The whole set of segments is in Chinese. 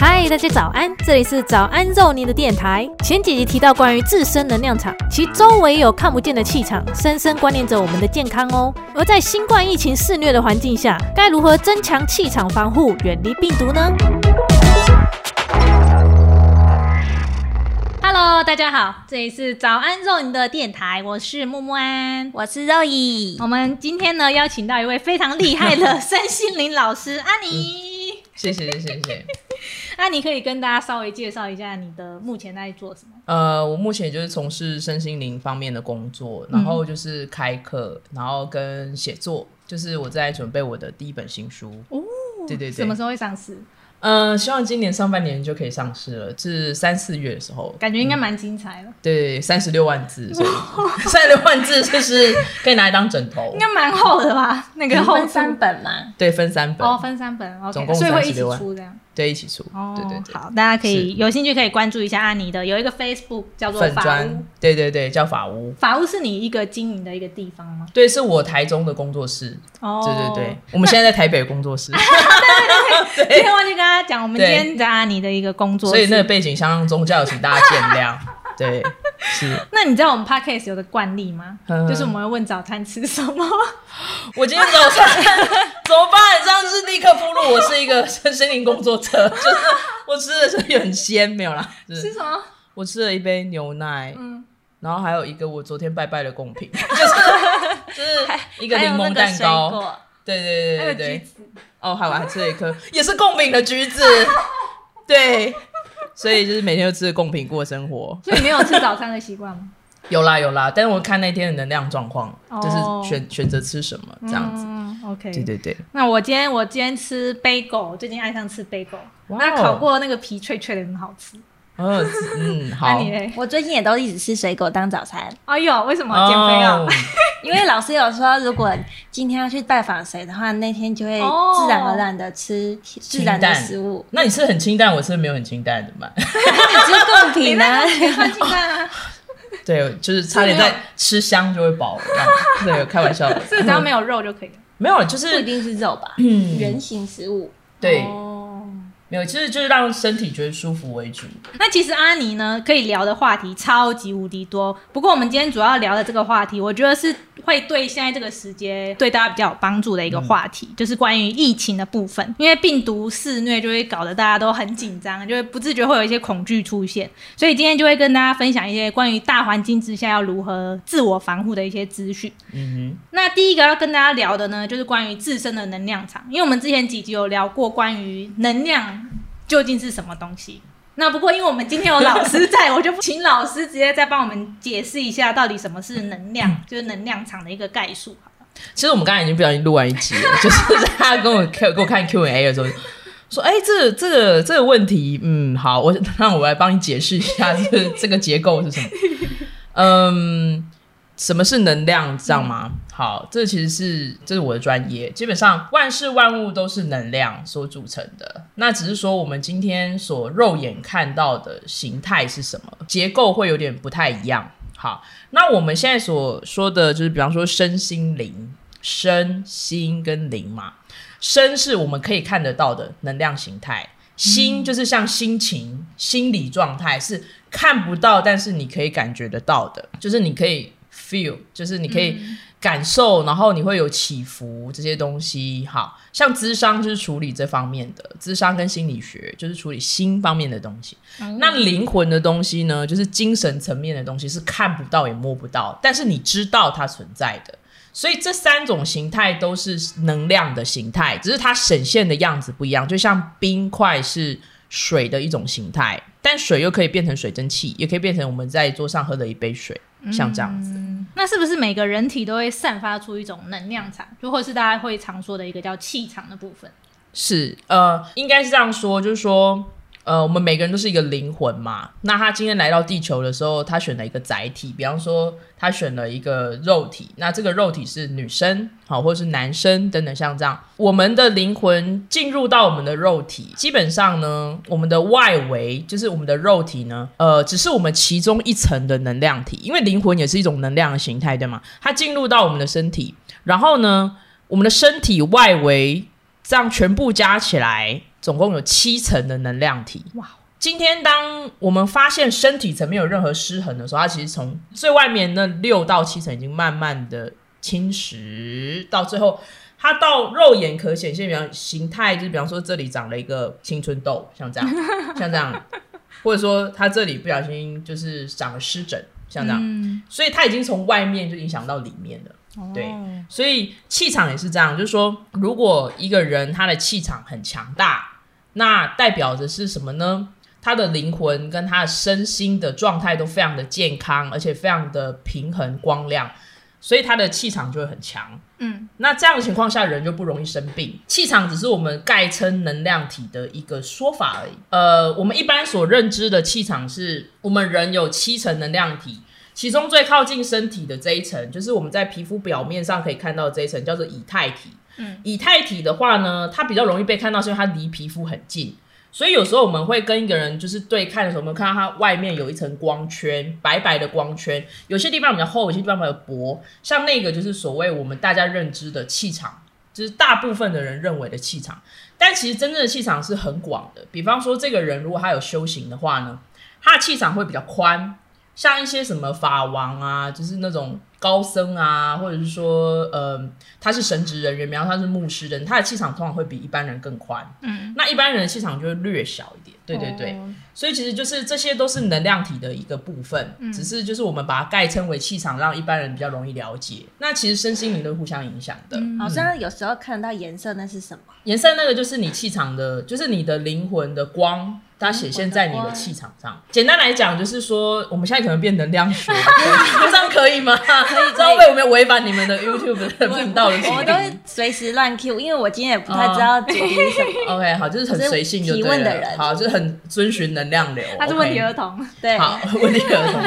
嗨，大家早安！这里是早安肉泥的电台。前几集提到关于自身能量场，其周围有看不见的气场，深深关联着我们的健康哦。而在新冠疫情肆虐的环境下，该如何增强气场防护，远离病毒呢？Hello，大家好，这里是早安肉泥的电台，我是木木安，我是肉姨。我们今天呢邀请到一位非常厉害的 身心灵老师阿尼。谢谢谢谢谢谢。那你可以跟大家稍微介绍一下你的目前在做什么？呃，我目前就是从事身心灵方面的工作，然后就是开课，然后跟写作，就是我在准备我的第一本新书。哦，对对对，什么时候会上市？嗯，希望今年上半年就可以上市了，至三四月的时候，感觉应该蛮精彩的。对，三十六万字，三十六万字就是可以拿来当枕头，应该蛮厚的吧？那个分三本嘛？对，分三本。哦，分三本，总共所以会一起出这样。对，一起出。哦，对对对。好，大家可以有兴趣可以关注一下阿尼的，有一个 Facebook 叫做法屋。对对对，叫法屋。法屋是你一个经营的一个地方吗？对，是我台中的工作室。哦，对对对，我们现在在台北工作室。对对 对，今天忘记跟大家讲，我们今天在阿尼的一个工作室，所以那个背景相当宗教，请大家见谅。对，是。那你知道我们 podcast 有的惯例吗？就是我们会问早餐吃什么。我今天早餐怎么办？这样是立刻铺路。我是一个身心灵工作者，就是我吃的是很鲜，没有啦。吃什么？我吃了一杯牛奶，嗯，然后还有一个我昨天拜拜的贡品，就是就是一个柠檬蛋糕。对对对对对。哦，还有还吃了一颗也是贡品的橘子。对。所以就是每天都吃贡品过生活，所以没有吃早餐的习惯吗？有啦有啦，但是我看那天的能量状况，就是选选择吃什么这样子。嗯 OK，对对对。那我今天我今天吃 bagel，最近爱上吃 bagel，那烤过那个皮脆脆的，很好吃。嗯嗯，好。我最近也都一直吃水果当早餐。哎呦，为什么减肥啊？因为老师有说，如果今天要去拜访谁的话，那天就会自然而然的吃自然的食物。那你吃很清淡，我是没有很清淡 的嘛？你吃贡品呢？很清淡啊。对，就是差点在吃香就会饱了。对，开玩笑。所以只要没有肉就可以了。没有，就是不一定是肉吧？嗯，圆形食物。对。没有，其实就是让身体觉得舒服为主。那其实阿尼呢，可以聊的话题超级无敌多。不过我们今天主要聊的这个话题，我觉得是会对现在这个时间对大家比较有帮助的一个话题，就是关于疫情的部分。因为病毒肆虐，就会搞得大家都很紧张，就会不自觉会有一些恐惧出现。所以今天就会跟大家分享一些关于大环境之下要如何自我防护的一些资讯。嗯哼。那第一个要跟大家聊的呢，就是关于自身的能量场，因为我们之前几集有聊过关于能量。究竟是什么东西？那不过因为我们今天有老师在，我就请老师直接再帮我们解释一下，到底什么是能量，就是能量场的一个概述。好了，其实我们刚才已经不小心录完一集了，就是他跟我给我看 Q&A 的时候说：“哎，这这个这个问题，嗯，好，我让我来帮你解释一下，这这个结构是什么？嗯。”什么是能量，知道吗？好，这其实是这是我的专业。基本上，万事万物都是能量所组成的。那只是说，我们今天所肉眼看到的形态是什么，结构会有点不太一样。好，那我们现在所说的就是，比方说身心灵，身心跟灵嘛。身是我们可以看得到的能量形态，心就是像心情、心理状态是看不到，但是你可以感觉得到的，就是你可以。Feel 就是你可以感受，然后你会有起伏这些东西。好像智商就是处理这方面的，智商跟心理学就是处理心方面的东西。那灵魂的东西呢，就是精神层面的东西，是看不到也摸不到，但是你知道它存在的。所以这三种形态都是能量的形态，只是它显现的样子不一样。就像冰块是水的一种形态，但水又可以变成水蒸气，也可以变成我们在桌上喝的一杯水。像这样子，那是不是每个人体都会散发出一种能量场，就或是大家会常说的一个叫气场的部分？是，呃，应该是这样说，就是说。呃，我们每个人都是一个灵魂嘛。那他今天来到地球的时候，他选了一个载体，比方说他选了一个肉体。那这个肉体是女生，好，或者是男生等等，像这样，我们的灵魂进入到我们的肉体，基本上呢，我们的外围就是我们的肉体呢，呃，只是我们其中一层的能量体，因为灵魂也是一种能量的形态，对吗？它进入到我们的身体，然后呢，我们的身体外围这样全部加起来。总共有七层的能量体。哇！今天当我们发现身体层面有任何失衡的时候，它其实从最外面那六到七层已经慢慢的侵蚀，到最后它到肉眼可显现，比方形态，就是比方说这里长了一个青春痘，像这样，像这样，或者说它这里不小心就是长了湿疹，像这样，所以它已经从外面就影响到里面了。对，所以气场也是这样，就是说，如果一个人他的气场很强大，那代表着是什么呢？他的灵魂跟他的身心的状态都非常的健康，而且非常的平衡光亮，所以他的气场就会很强。嗯，那这样的情况下，人就不容易生病。气场只是我们概称能量体的一个说法而已。呃，我们一般所认知的气场是我们人有七层能量体。其中最靠近身体的这一层，就是我们在皮肤表面上可以看到这一层，叫做以太体。嗯，以太体的话呢，它比较容易被看到，是因为它离皮肤很近。所以有时候我们会跟一个人就是对看的时候，我们看到他外面有一层光圈，白白的光圈，有些地方比较厚，有些地方比较薄。像那个就是所谓我们大家认知的气场，就是大部分的人认为的气场。但其实真正的气场是很广的。比方说，这个人如果他有修行的话呢，他的气场会比较宽。像一些什么法王啊，就是那种高僧啊，或者是说，呃，他是神职人员，比方他是牧师人，他的气场通常会比一般人更宽。嗯，那一般人的气场就会略小一点。对对对，所以其实就是这些都是能量体的一个部分，只是就是我们把它概称为气场，让一般人比较容易了解。那其实身心灵都互相影响的。好像有时候看到颜色，那是什么？颜色那个就是你气场的，就是你的灵魂的光。它显现在你的气场上。简单来讲，就是说，我们现在可能变能量学，这样可以吗？可以，知道为有没有违反你们的 YouTube 的 频道的？我都是随时乱 Q，因为我今天也不太知道主题是什么。OK，好，就是很随性提问的人，好，就是很遵循能量流。他是问题儿童，对，好，问题儿童，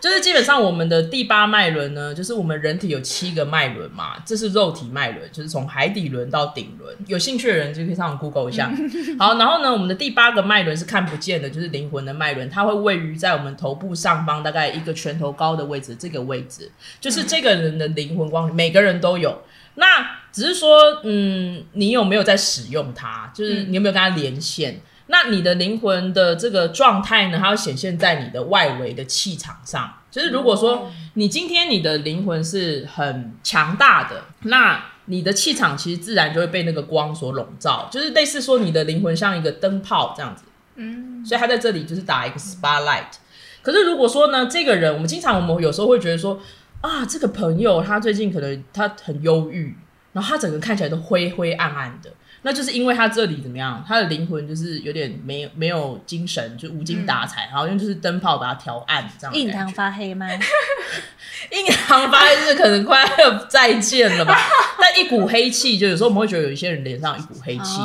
就是基本上我们的第八脉轮呢，就是我们人体有七个脉轮嘛，这是肉体脉轮，就是从海底轮到顶轮。有兴趣的人就可以上网 Google 一下。好，然后呢，我们的第八个脉轮是。看不见的，就是灵魂的脉轮，它会位于在我们头部上方，大概一个拳头高的位置。这个位置就是这个人的灵魂光，每个人都有。那只是说，嗯，你有没有在使用它？就是你有没有跟它连线？那你的灵魂的这个状态呢？它要显现在你的外围的气场上。就是如果说你今天你的灵魂是很强大的，那你的气场其实自然就会被那个光所笼罩。就是类似说，你的灵魂像一个灯泡这样子。嗯，所以他在这里就是打一个 spotlight。可是如果说呢，这个人，我们经常我们有时候会觉得说，啊，这个朋友他最近可能他很忧郁，然后他整个看起来都灰灰暗暗的。那就是因为他这里怎么样，他的灵魂就是有点没有没有精神，就无精打采，好像就是灯泡把它调暗这样。印堂发黑吗？印堂发黑是可能快要再见了吧？但一股黑气，就有时候我们会觉得有一些人脸上一股黑气，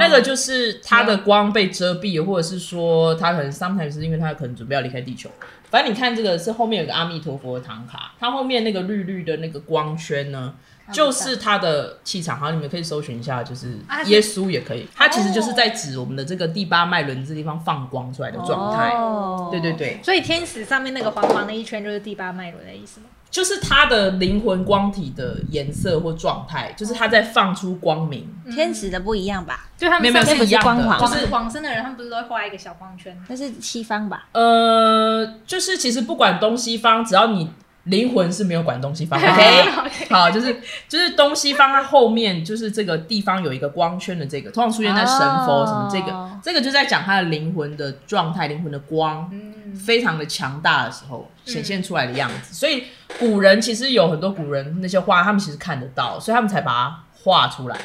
那个就是他的光被遮蔽，或者是说他可能 sometimes 是因为他可能准备要离开地球。反正你看这个是后面有个阿弥陀佛的唐卡，它后面那个绿绿的那个光圈呢？就是它的气场，好，你们可以搜寻一下，就是耶稣也可以。它其实就是在指我们的这个第八脉轮这地方放光出来的状态。对对对，所以天使上面那个黄黄的一圈就是第八脉轮的意思吗？就是他的灵魂光体的颜色或状态，就是他在放出光明。天使的不一样吧？就他们上面不一样的，就是往生的人，他们不是都会画一个小光圈？那是西方吧？呃，就是其实不管东西方，只要你。灵魂是没有管东西方，OK，好，就是就是东西方它后面就是这个地方有一个光圈的这个，通常出现在神佛什么这个，这个就在讲他的灵魂的状态，灵魂的光非常的强大的时候显现出来的样子。所以古人其实有很多古人那些画，他们其实看得到，所以他们才把它画出来。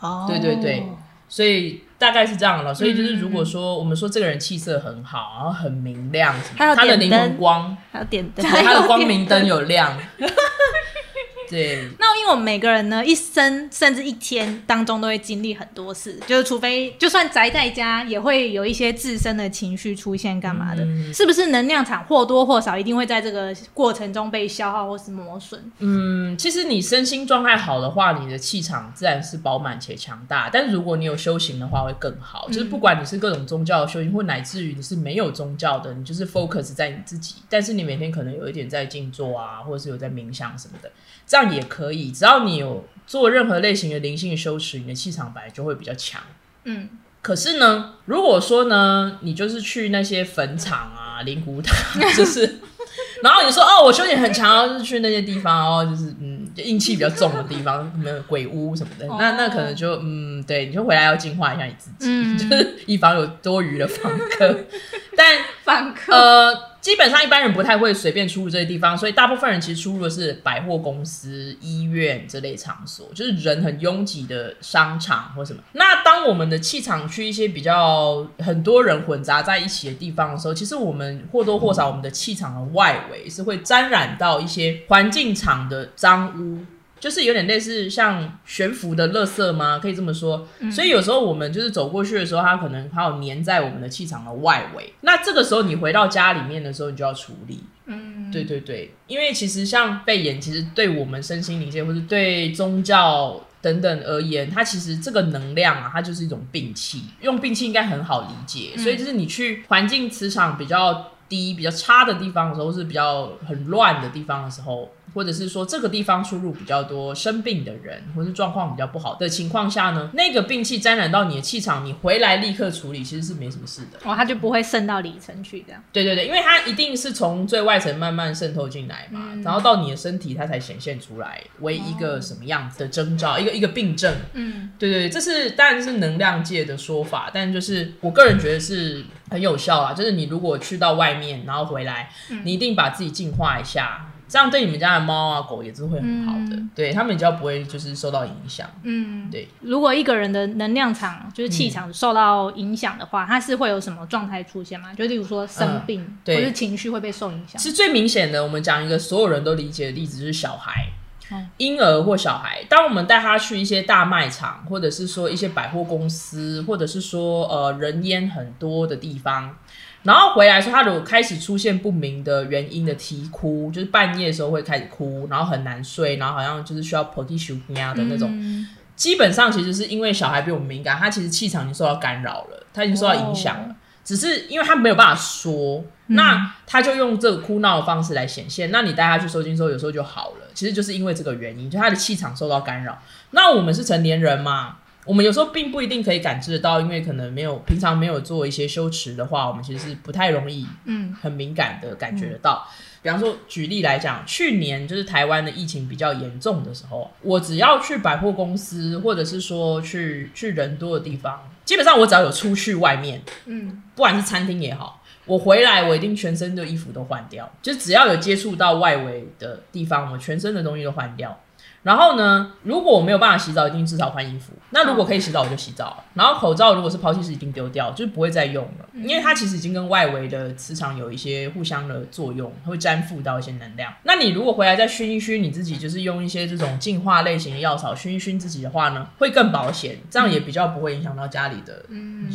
哦，对对对，所以。大概是这样了，所以就是如果说我们说这个人气色很好，然后很明亮，他的灵魂光，还有点灯，他的光明灯有亮。对，那因为我们每个人呢，一生甚至一天当中都会经历很多事，就是除非就算宅在家，也会有一些自身的情绪出现，干嘛的？是不是能量场或多或少一定会在这个过程中被消耗或是磨损？嗯，其实你身心状态好的话，你的气场自然是饱满且强大。但是如果你有修行的话，会更好。就是不管你是各种宗教的修行，或乃至于你是没有宗教的，你就是 focus 在你自己，但是你每天可能有一点在静坐啊，或者是有在冥想什么的。这样也可以，只要你有做任何类型的灵性修持，你的气场本来就会比较强。嗯，可是呢，如果说呢，你就是去那些坟场啊、灵骨塔，就是，然后你说哦，我修行很强，就是去那些地方哦，就是嗯，就阴气比较重的地方，什么鬼屋什么的，那那可能就嗯，对，你就回来要净化一下你自己，嗯就是以防有多余的访客。但访客呃，基本上一般人不太会随便出入这些地方，所以大部分人其实出入的是百货公司、医院这类场所，就是人很拥挤的商场或什么。那当我们的气场去一些比较很多人混杂在一起的地方的时候，其实我们或多或少我们的气场的外围是会沾染到一些环境场的脏污。就是有点类似像悬浮的垃圾吗？可以这么说。所以有时候我们就是走过去的时候，它可能还有粘在我们的气场的外围。那这个时候你回到家里面的时候，你就要处理。嗯，对对对，因为其实像肺炎，其实对我们身心灵界或是对宗教等等而言，它其实这个能量啊，它就是一种病气。用病气应该很好理解，所以就是你去环境磁场比较低、比较差的地方的时候，是比较很乱的地方的时候。或者是说这个地方出入比较多生病的人，或是状况比较不好的情况下呢，那个病气沾染到你的气场，你回来立刻处理，其实是没什么事的。哦，它就不会渗到里层去，这样。对对对，因为它一定是从最外层慢慢渗透进来嘛，然后到你的身体，它才显现出来为一个什么样子的征兆，一个一个病症。嗯，对对，这是当然是能量界的说法，但就是我个人觉得是很有效啊。就是你如果去到外面，然后回来，你一定把自己净化一下。这样对你们家的猫啊狗也是会很好的，对他们比较不会就是受到影响。嗯，对。如果一个人的能量场就是气场受到影响的话，他是会有什么状态出现吗？就例如说生病，对或是情绪会被受影响。是最明显的，我们讲一个所有人都理解的例子，就是小孩。嗯婴儿或小孩，当我们带他去一些大卖场，或者是说一些百货公司，或者是说呃人烟很多的地方，然后回来说，他如果开始出现不明的原因的啼哭，就是半夜的时候会开始哭，然后很难睡，然后好像就是需要 p o t i s h 的那种，嗯基本上其实是因为小孩比我们敏感，他其实气场已经受到干扰了，他已经受到影响了。哦只是因为他没有办法说，那他就用这个哭闹的方式来显现。那你带他去收金收，有时候就好了。其实就是因为这个原因，就他的气场受到干扰。那我们是成年人嘛，我们有时候并不一定可以感知得到，因为可能没有平常没有做一些修持的话，我们其实是不太容易嗯很敏感的感觉得到。比方说，举例来讲，去年就是台湾的疫情比较严重的时候，我只要去百货公司，或者是说去去人多的地方，基本上我只要有出去外面，嗯不管是餐厅也好，我回来我一定全身的衣服都换掉，就只要有接触到外围的地方，我全身的东西都换掉。然后呢，如果我没有办法洗澡，一定至少换衣服。那如果可以洗澡，我就洗澡。然后口罩如果是抛弃式，一定丢掉，就是不会再用了，因为它其实已经跟外围的磁场有一些互相的作用，会粘附到一些能量。那你如果回来再熏一熏你自己，就是用一些这种净化类型的药草熏一熏自己的话呢，会更保险，这样也比较不会影响到家里的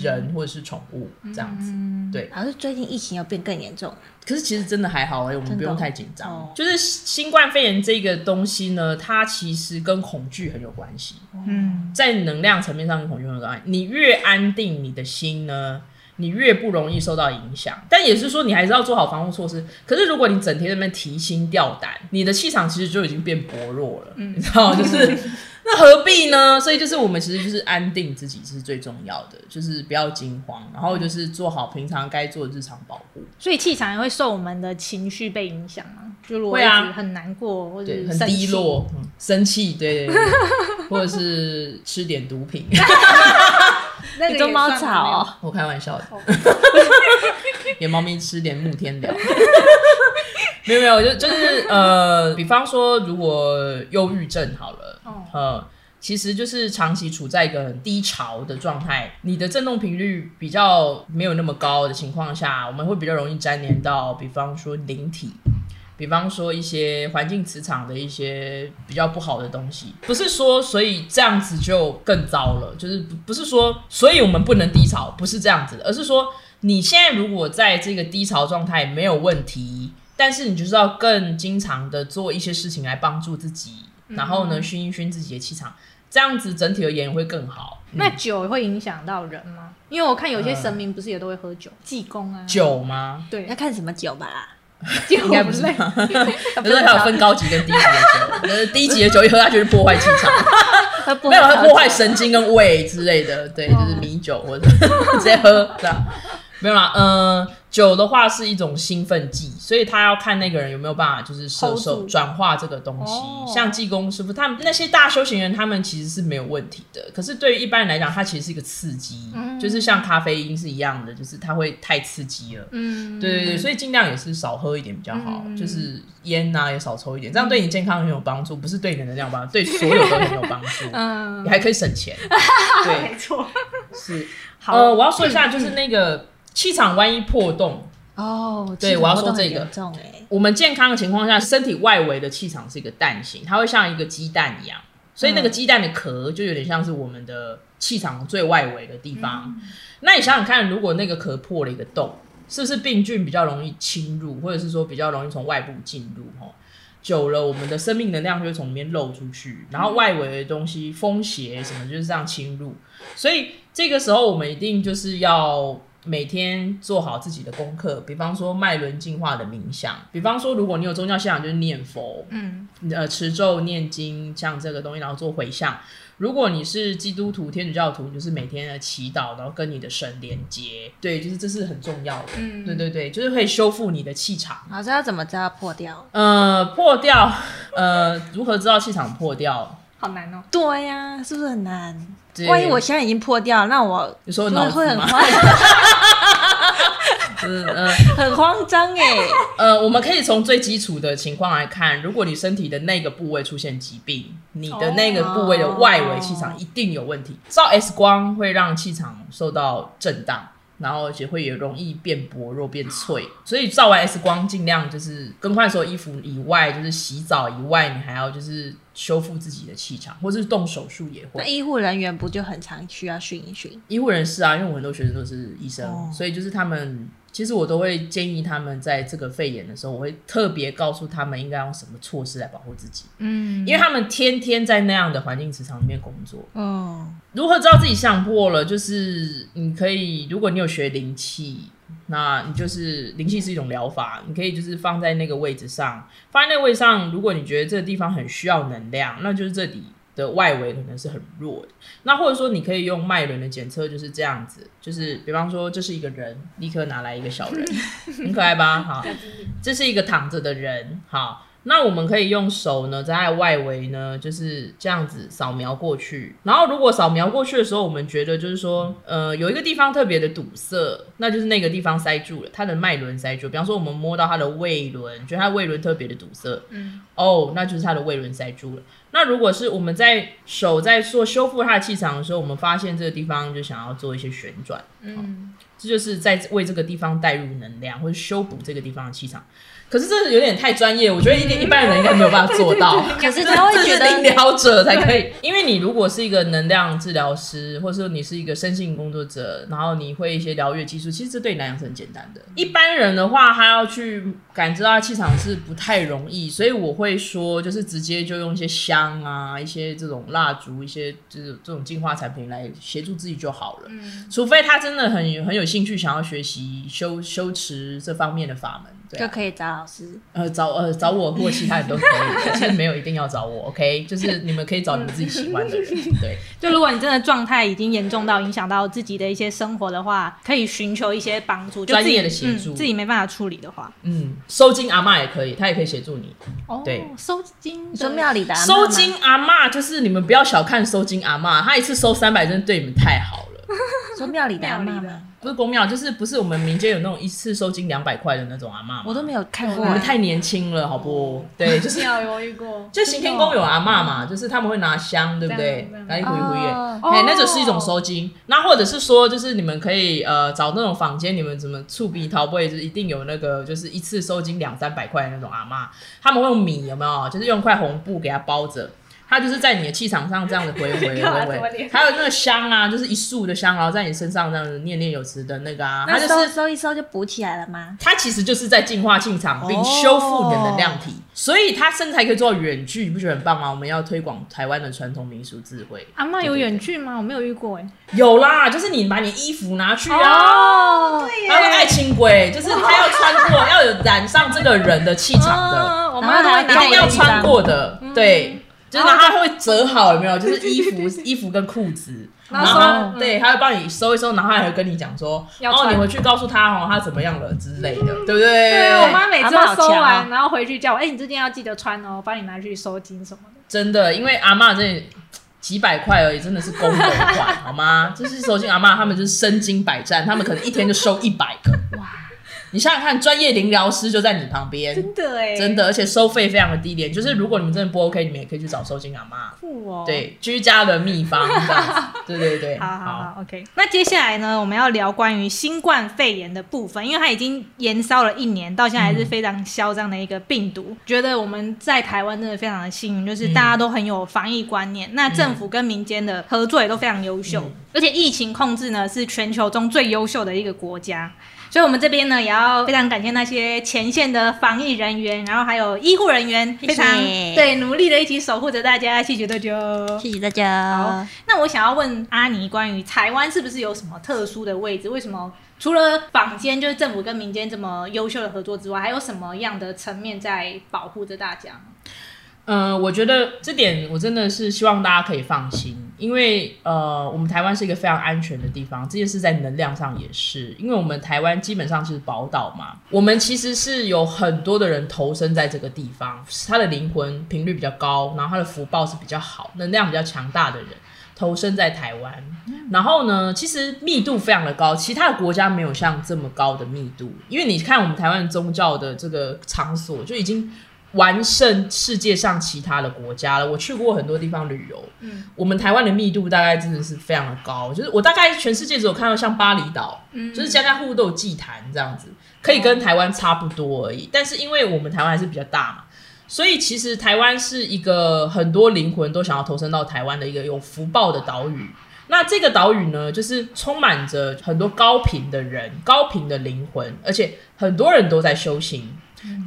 人或者是宠物这样子。对，好像是最近疫情要变更严重，可是其实真的还好哎、我们不用太紧张。哦就是新冠肺炎这个东西呢，它其实跟恐惧很有关系，嗯在能量层面上跟恐惧很有关系。你越安定你的心呢，你越不容易受到影响。但也是说，你还是要做好防护措施。可是如果你整天在那边提心吊胆，你的气场其实就已经变薄弱了，你知道吗？就是。那何必呢？所以就是我们其实就是安定自己是最重要的，就是不要惊慌，然后就是做好平常该做的日常保护。所以气场也会受我们的情绪被影响吗？就如果会啊很难过或者，是很，低落、嗯生气，对对对，或者是吃点毒品，那个也你跟猫算吵哦，我开玩笑的哦，给猫咪吃点木天疗。没 有没有，就就是呃，比方说，如果忧郁症好了，哦呃，其实就是长期处在一个很低潮的状态，你的振动频率比较没有那么高的情况下，我们会比较容易粘连到，比方说灵体。比方说一些环境磁场的一些比较不好的东西，不是说所以这样子就更糟了，就是不不是说所以我们不能低潮，不是这样子的，而是说你现在如果在这个低潮状态没有问题，但是你就是要更经常的做一些事情来帮助自己，然后呢熏一熏自己的气场，这样子整体而言会更好。那酒会影响到人吗？因为我看有些神明不是也都会喝酒，济公啊，酒吗？对要，看什么酒吧。酒应该不是类吧，可是还有分高级跟低级的酒，就是低级的酒一喝下去是破坏气场。没有它破坏神经跟胃之类的，对，就是米酒或者 直接喝这样。没有啦，嗯，酒的话是一种兴奋剂，所以他要看那个人有没有办法，就是摄受转化这个东西。像济公师傅他们那些大修行人，他们其实是没有问题的。可是对于一般人来讲，它其实是一个刺激，就是像咖啡因是一样的，就是它会太刺激了。嗯，对对对，所以尽量也是少喝一点比较好，就是烟呐也少抽一点，这样对你健康很有帮助，不是对你的能量帮助，对所有都很有帮助。嗯，你还可以省钱。对，没错，是。呃，我要说一下，就是 那个。气场万一破洞哦，对，我要说这个。我们健康的情况下，身体外围的气场是一个蛋形，它会像一个鸡蛋一样，所以那个鸡蛋的壳就有点像是我们的气场最外围的地方。那你想想看，如果那个壳破了一个洞，是不是病菌比较容易侵入，或者是说比较容易从外部进入？哈，久了，我们的生命能量就会从里面漏出去，然后外围的东西、风邪什么就是这样侵入。所以这个时候，我们一定就是要。每天做好自己的功课，比方说脉轮净化的冥想，比方说如果你有宗教信仰，就是念佛，嗯，呃，持咒念经，像这个东西，然后做回向。如果你是基督徒、天主教徒，就是每天的祈祷，然后跟你的神连接，对，就是这是很重要的，嗯，对对对，就是可以修复你的气场。好，这要怎么知道破掉？呃，破掉，呃，如何知道气场破掉？好难哦。对呀，是不是很难？万一我现在已经破掉，那我你说会很慌，嗯嗯，很慌张哎。呃，我们可以从最基础的情况来看，如果你身体的那个部位出现疾病，你的那个部位的外围气场一定有问题。照 X 光会让气场受到震荡。然后而且会也容易变薄弱变脆，所以照完 X 光尽量就是更换所有衣服以外，就是洗澡以外，你还要就是修复自己的气场，或是动手术也会。那医护人员不就很常需要训一训？医护人士啊，因为我很多学生都是医生，所以就是他们。其实我都会建议他们在这个肺炎的时候，我会特别告诉他们应该用什么措施来保护自己。嗯，因为他们天天在那样的环境磁场里面工作。哦，如何知道自己相破了？就是你可以，如果你有学灵气，那你就是灵气是一种疗法，你可以就是放在那个位置上，放在那个位置上。如果你觉得这个地方很需要能量，那就是这里。的外围可能是很弱的，那或者说你可以用脉轮的检测，就是这样子，就是比方说这是一个人，立刻拿来一个小人，很可爱吧？好，这是一个躺着的人，好。那我们可以用手呢，在外围呢，就是这样子扫描过去。然后如果扫描过去的时候，我们觉得就是说，呃，有一个地方特别的堵塞，那就是那个地方塞住了，它的脉轮塞住。比方说，我们摸到它的胃轮，觉得它胃轮特别的堵塞，嗯，哦，那就是它的胃轮塞住了。那如果是我们在手在做修复它的气场的时候，我们发现这个地方就想要做一些旋转，嗯，这就是在为这个地方带入能量或者修补这个地方的气场。可是这有点太专业，我觉得一一般人应该没有办法做到。可是他会觉得医疗者才可以，因为你如果是一个能量治疗师，或者说你是一个生性工作者，然后你会一些疗愈技术，其实这对你来讲是很简单的。一般人的话，他要去感知到气场是不太容易，所以我会说，就是直接就用一些香啊，一些这种蜡烛，一些就是这种净化产品来协助自己就好了。嗯，除非他真的很很有兴趣，想要学习修修持这方面的法门。就可以找老师，呃，找呃找我或其他人都可以，其实没有一定要找我，OK，就是你们可以找你们自己喜欢的人，对。就如果你真的状态已经严重到影响到自己的一些生活的话，可以寻求一些帮助，专业的协助，自己没办法处理的话，嗯，收金阿妈也可以，他也可以协助你。哦，对，收金，说庙里的收金阿妈，就是你们不要小看收金阿妈，他一次收三百，真的对你们太好了。说庙里的阿妈吗？不是公庙，就是不是我们民间有那种一次收金两百块的那种阿妈我都没有看过，我们太年轻了，好不？对，就是有遇过，就行天宫有阿妈嘛，就是他们会拿香，对不对？来回回耶，哎，那就是一种收金。那或者是说，就是你们可以呃找那种坊间，你们怎么触鼻桃不会，就是一定有那个就是一次收金两三百块的那种阿妈，他们会用米有没有？就是用块红布给它包着。它就是在你的气场上这样子回回回回，还有那个香啊，就是一束的香，然后在你身上这样子念念有词的那个啊，它就是收一收就补起来了吗？它其实就是在净化气场并修复你的能量体，所以它身材可以做到远距，你不觉得很棒吗？我们要推广台湾的传统民俗智慧。阿妈有远距吗？我没有遇过哎。有啦，就是你把你衣服拿去啊，他是爱情鬼，就是他要穿过，要有染上这个人的气场的，我妈一定要穿过的，对。就是然后他会折好，有没有？就是衣服、衣服跟裤子，然然后对，他会帮你收一收，然后还会跟你讲说，哦，你回去告诉他哦，他怎么样了之类的，对不对？对我妈每次收完，哦然后回去叫我，哎、你这件要记得穿哦，帮你拿去收金什么的。真的，因为阿妈这几百块而已，真的是功德款，好吗？就是收金阿妈，他们就是身经百战，他们可能一天就收一百个，哇！你想想看，专业灵疗师就在你旁边，真的哎，真的，而且收费非常的低廉。就是如果你们真的不 OK，你们也可以去找收金阿妈。酷哦。，对，居家的秘方这样子，对对对，好好好，OK。那接下来呢，我们要聊关于新冠肺炎的部分，因为它已经延烧了一年，到现在还是非常嚣张的一个病毒。觉得我们在台湾真的非常的幸运，就是大家都很有防疫观念，那政府跟民间的合作也都非常优秀，嗯而且疫情控制呢是全球中最优秀的一个国家。所以，我们这边呢也要非常感谢那些前线的防疫人员，然后还有医护人员，非常谢对努力的一起守护着大家。谢谢大家。谢谢大家好家。，那我想要问阿尼，关于台湾是不是有什么特殊的位置？为什么除了坊间就是政府跟民间这么优秀的合作之外，还有什么样的层面在保护着大家？嗯，我觉得这点我真的是希望大家可以放心，因为呃，我们台湾是一个非常安全的地方，这件事在能量上也是，因为我们台湾基本上是宝岛嘛，我们其实是有很多的人投身在这个地方，他的灵魂频率比较高，然后他的福报是比较好，能量比较强大的人。投身在台湾，然后呢，其实密度非常的高，其他的国家没有像这么高的密度，因为你看我们台湾宗教的这个场所就已经完胜世界上其他的国家了。我去过很多地方旅游，嗯我们台湾的密度大概真的是非常的高，就是我大概全世界只有看到像巴厘岛，嗯就是家家户户都有祭坛这样子，可以跟台湾差不多而已。但是因为我们台湾还是比较大嘛，所以其实台湾是一个很多灵魂都想要投身到台湾的一个有福报的岛屿。那这个岛屿呢，就是充满着很多高频的人、高频的灵魂，而且很多人都在修行。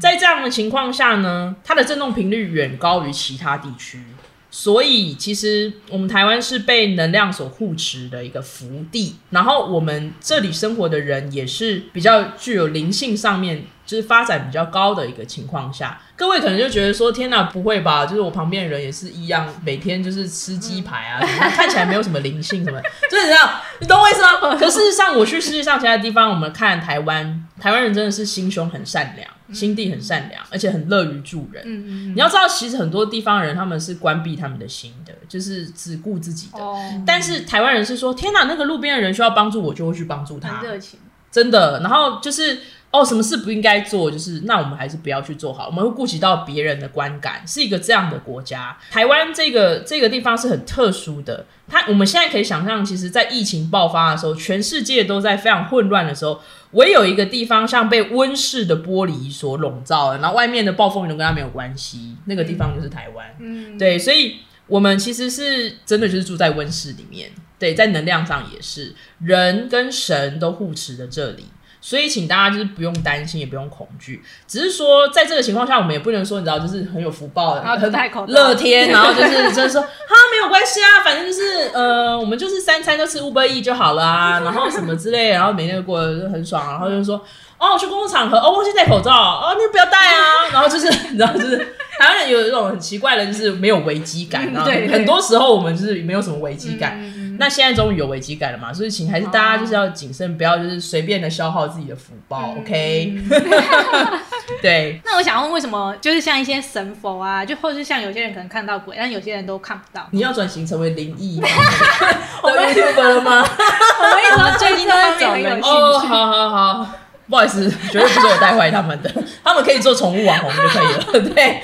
在这样的情况下呢，它的震动频率远高于其他地区，所以其实我们台湾是被能量所护持的一个福地。然后我们这里生活的人也是比较具有灵性上面就是发展比较高的一个情况下，各位可能就觉得说：天哪，不会吧？就是我旁边的人也是一样，每天就是吃鸡排啊，看起来没有什么灵性什么，就是这样，你懂我意思吗？可事实上，我去世界上其他地方，我们看台湾，台湾人真的是心胸很善良，心地很善良，而且很乐于助人。嗯嗯你要知道，其实很多地方人他们是关闭他们的心的，就是只顾自己的。哦，但是台湾人是说，天哪，那个路边的人需要帮助，我就会去帮助他很，热情，真的。然后就是哦，什么事不应该做，就是那我们还是不要去做好，我们会顾及到别人的观感，是一个这样的国家。台湾这个这个地方是很特殊的，它我们现在可以想象，其实，在疫情爆发的时候，全世界都在非常混乱的时候。唯有一个地方像被温室的玻璃所笼罩了，然后外面的暴风雨都跟它没有关系，那个地方就是台湾。嗯，对，所以我们其实是真的就是住在温室里面，对，在能量上也是人跟神都护持着这里。所以，请大家就是不用担心，也不用恐惧，只是说，在这个情况下，我们也不能说，你知道，就是很有福报的，然后很乐天，然后就是就是说，哈，没有关系啊，反正就是呃，我们就是三餐就吃五百亿就好了啊，然后什么之类，然后每天都过得就很爽，然后就说，哦，去公共场合，哦，忘记戴口罩，哦，那不要戴啊，然后就是你知道，就是 台湾人有一种很奇怪的，就是没有危机感，然后对对。很多时候我们就是没有什么危机感。嗯那现在终于有危机感了嘛，所以请还是大家就是要谨慎，不要就是随便的消耗自己的福报、o k 对，那我想问，为什么就是像一些神佛啊，就或是像有些人可能看到鬼，但有些人都看不到？你要转型成为灵异吗？的 YouTuber 了吗？我们一直都最近这方面很有兴趣。哦，好好好，不好意思，绝对不是我带坏他们的，他们可以做宠物网红就可以了。对，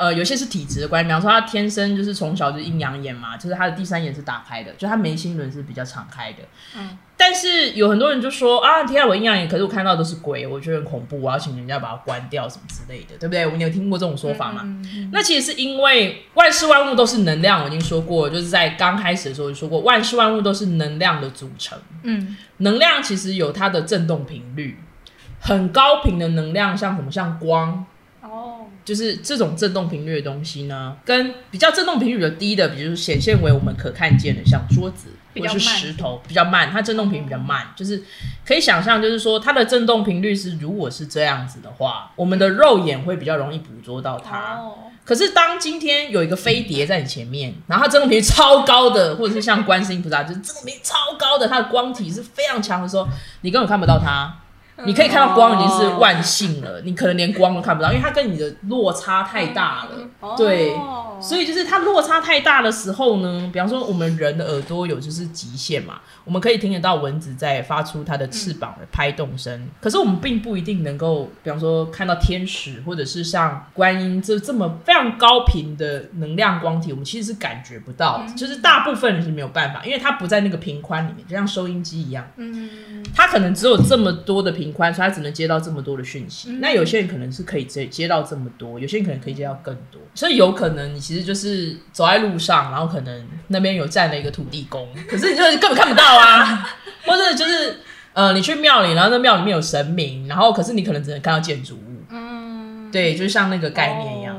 呃，有些是体质的关系，比方说他天生就是从小就阴阳眼嘛，就是他的第三眼是打开的，就他眉心轮是比较敞开的。嗯，但是有很多人就说啊，天啊，我阴阳眼，可是我看到都是鬼，我觉得很恐怖，我要请人家把它关掉什么之类的，对不对？你有听过这种说法吗？那其实是因为万事万物都是能量，我已经说过，就是在刚开始的时候就说过，万事万物都是能量的组成。嗯能量其实有它的振动频率，很高频的能量，像什么像光，哦，就是这种振动频率的东西呢，跟比较振动频率比较低的，比如显现为我们可看见的，像桌子或者是石头，比较慢，它振动频率比较慢，就是可以想象，就是说它的振动频率是如果是这样子的话，我们的肉眼会比较容易捕捉到它。哦，可是当今天有一个飞碟在你前面，然后它振动频率超高的，或者是像观世音菩萨，就是振动频率超高的，它的光体是非常强的时候，你根本看不到它。你可以看到光已经是万幸了，你可能连光都看不到，因为它跟你的落差太大了。对，所以就是它落差太大的时候呢，比方说我们人的耳朵有就是极限嘛，我们可以听得到蚊子在发出它的翅膀的拍动声，可是我们并不一定能够，比方说看到天使或者是像观音这这么非常高频的能量光体，我们其实是感觉不到，就是大部分人是没有办法，因为它不在那个频宽里面，就像收音机一样，嗯，它可能只有这么多的频。宽，所以他只能接到这么多的讯息。那有些人可能是可以接接到这么多，有些人可能可以接到更多。所以有可能你其实就是走在路上，然后可能那边有站了一个土地公，可是你就是根本看不到啊。或者就是呃，你去庙里，然后那庙里面有神明，然后可是你可能只能看到建筑物。嗯，对，就像那个概念一样。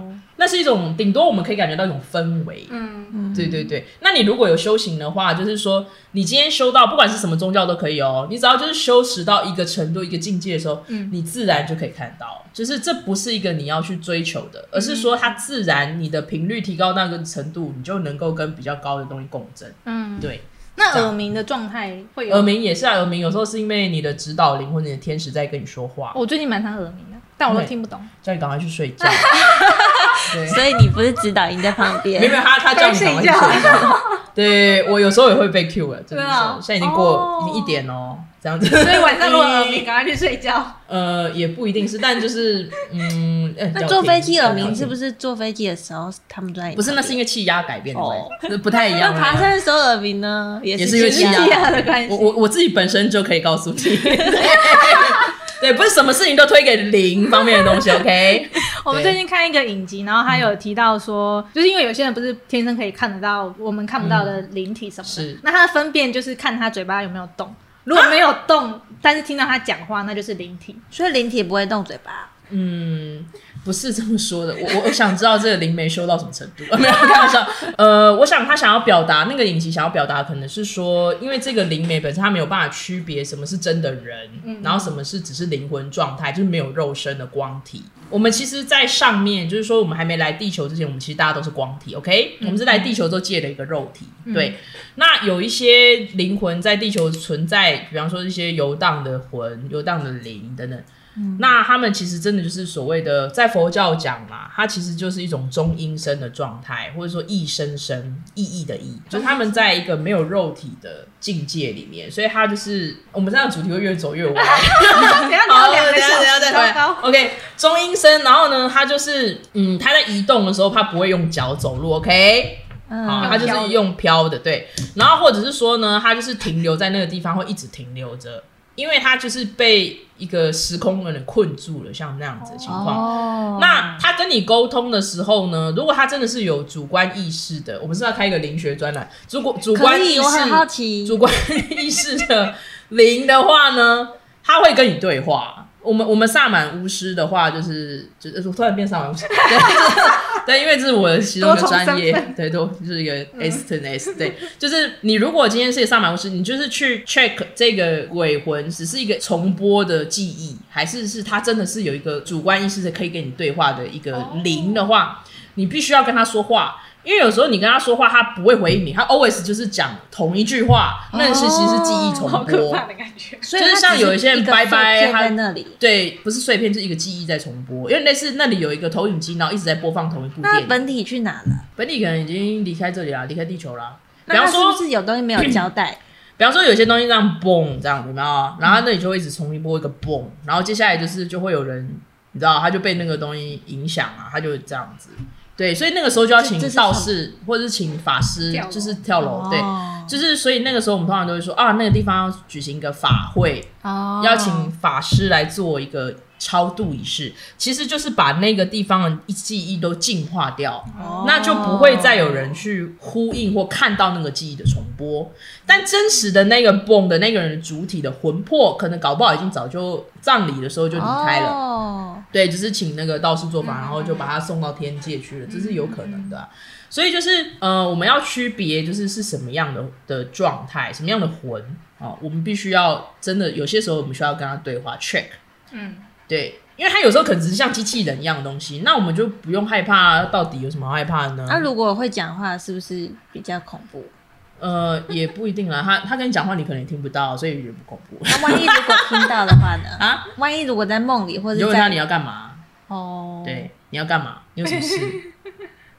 那是一种顶多我们可以感觉到一种氛围，嗯，对对对。那你如果有修行的话，就是说你今天修到不管是什么宗教都可以哦，你只要就是修持到一个程度、一个境界的时候，嗯，你自然就可以看到。就是这不是一个你要去追求的，而是说它自然你的频率提高那个程度，你就能够跟比较高的东西共振。嗯，对。那耳鸣的状态会有耳鸣也是啊，耳鸣有时候是因为你的指导灵或者你的天使在跟你说话。我最近蛮常耳鸣的，但我都听不懂，叫你赶快去睡觉。所以你不是指导营在旁边，没有他他叫你赶快睡觉。对我有时候也会被 Q 了，真的是。现在已经过已经一点哦，这样子。所以晚上如果耳鸣，赶快去睡觉。呃，也不一定是，但就是嗯。那坐飞机耳鸣是不是坐飞机的时候他们在？不是，那是因为气压改变的不太一样。那爬山的时候耳鸣呢，也是因为气压的关系。我我我自己本身就可以告诉你。对，不是什么事情都推给零方面的东西。OK，我们最近看一个影集，然后他有提到说，就是因为有些人不是天生可以看得到我们看不到的灵体什么的，那他的分辨就是看他嘴巴有没有动，如果没有动，但是听到他讲话，那就是灵体。所以灵体不会动嘴巴。嗯。不是这么说的，我 我想知道这个灵媒修到什么程度？没有开玩笑。呃，我想他想要表达那个影集想要表达，可能是说，因为这个灵媒本身他没有办法区别什么是真的人，然后什么是只是灵魂状态，就是没有肉身的光体。我们其实，在上面就是说，我们还没来地球之前，我们其实大家都是光体。OK，我们是来地球之后借了一个肉体。对，那有一些灵魂在地球存在，比方说一些游荡的魂、游荡的灵等等。那他们其实真的就是所谓的，在佛教讲嘛，它其实就是一种中阴身的状态，或者说意生生意义的意，就是他们在一个没有肉体的境界里面，所以它就是我们这样主题会越走越歪。好，等下等下再回 OK，中阴身，然后呢，它就是嗯，它在移动的时候，它不会用脚走路，OK，好，它就是用飘的，对，然后或者是说呢，它就是停留在那个地方，会一直停留着。因为他就是被一个时空的人困住了，像那样子的情况。那他跟你沟通的时候呢？如果他真的是有主观意识的，我们是要开一个灵学专栏。如果主观意识，主观意识的灵的话呢，他会跟你对话。我们我们萨满巫师的话，就是就是突然变萨满巫师，对，对因为这是我的其中一个专业，对，都就是一个 S ten S，对，就是你如果今天是一个萨满巫师，你就是去 check 这个鬼魂只是一个重播的记忆，还是是他真的是有一个主观意识的可以跟你对话的一个灵的话，你必须要跟他说话。因为有时候你跟他说话，他不会回应你，他 always 就是讲同一句话，那是其实是记忆重播，就是 像有一些人拜拜，他在那里，对，不是碎片，是一个记忆在重播，因为类似那里有一个投影机，然后一直在播放同一部电影。本体去哪了？本体可能已经离开这里了，离开地球了。比方说，是有东西没有交代？比方说，有些东西这样嘣这样，有没有？然后那里就会一直重新播一个嘣，然后接下来就是就会有人，你知道，他就被那个东西影响啊，他就这样子。对，所以那个时候就要请道士或者是请法师，就是跳楼。对，就是所以那个时候我们通常都会说啊，那个地方要举行一个法会，要请法师来做一个。超度仪式其实就是把那个地方的记忆都净化掉，那就不会再有人去呼应或看到那个记忆的重播。但真实的那个蹦的那个人主体的魂魄，可能搞不好已经早就葬礼的时候就离开了。对，只是请那个道士做法，然后就把他送到天界去了，这是有可能的。所以就是呃，我们要区别就是是什么样的的状态，什么样的魂啊，我们必须要真的有些时候我们需要跟他对话，check，嗯。对，因为它有时候可能只是像机器人一样的东西，那我们就不用害怕，到底有什么好害怕的呢？那、如果会讲话，是不是比较恐怖？呃，也不一定啦，他他跟你讲话，你可能也听不到，所以也不恐怖。那万一如果听到的话呢？啊，万一如果在梦里或者在你就问他你要干嘛？哦，对，你要干嘛？你有什么事？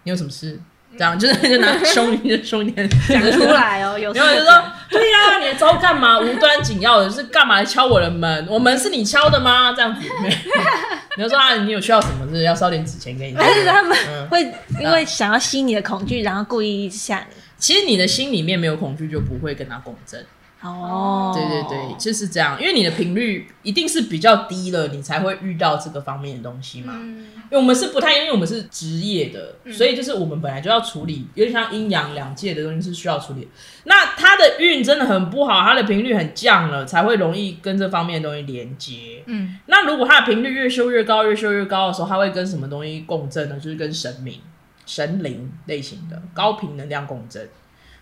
你有什么事？这样就是 就拿凶你就凶一点，讲出来哦，有然后就说，对呀、你来找我干嘛？无端紧要的是干嘛来敲我的门？我门是你敲的吗？这样子，你就说啊，你有需要什么？是要烧点纸钱给你？但是他们嗯会因为想要吸你的恐惧，然后故意吓你。其实你的心里面没有恐惧，就不会跟他共振。哦，对对对，就是这样，因为你的频率一定是比较低了，你才会遇到这个方面的东西嘛。嗯因为我们是不太，因为我们是职业的，所以就是我们本来就要处理，有点像阴阳两界的东西是需要处理。那他的运真的很不好，他的频率很降了，才会容易跟这方面的东西连接。嗯，那如果他的频率越修越高，越修越高的时候，他会跟什么东西共振呢？就是跟神明、神灵类型的高频能量共振。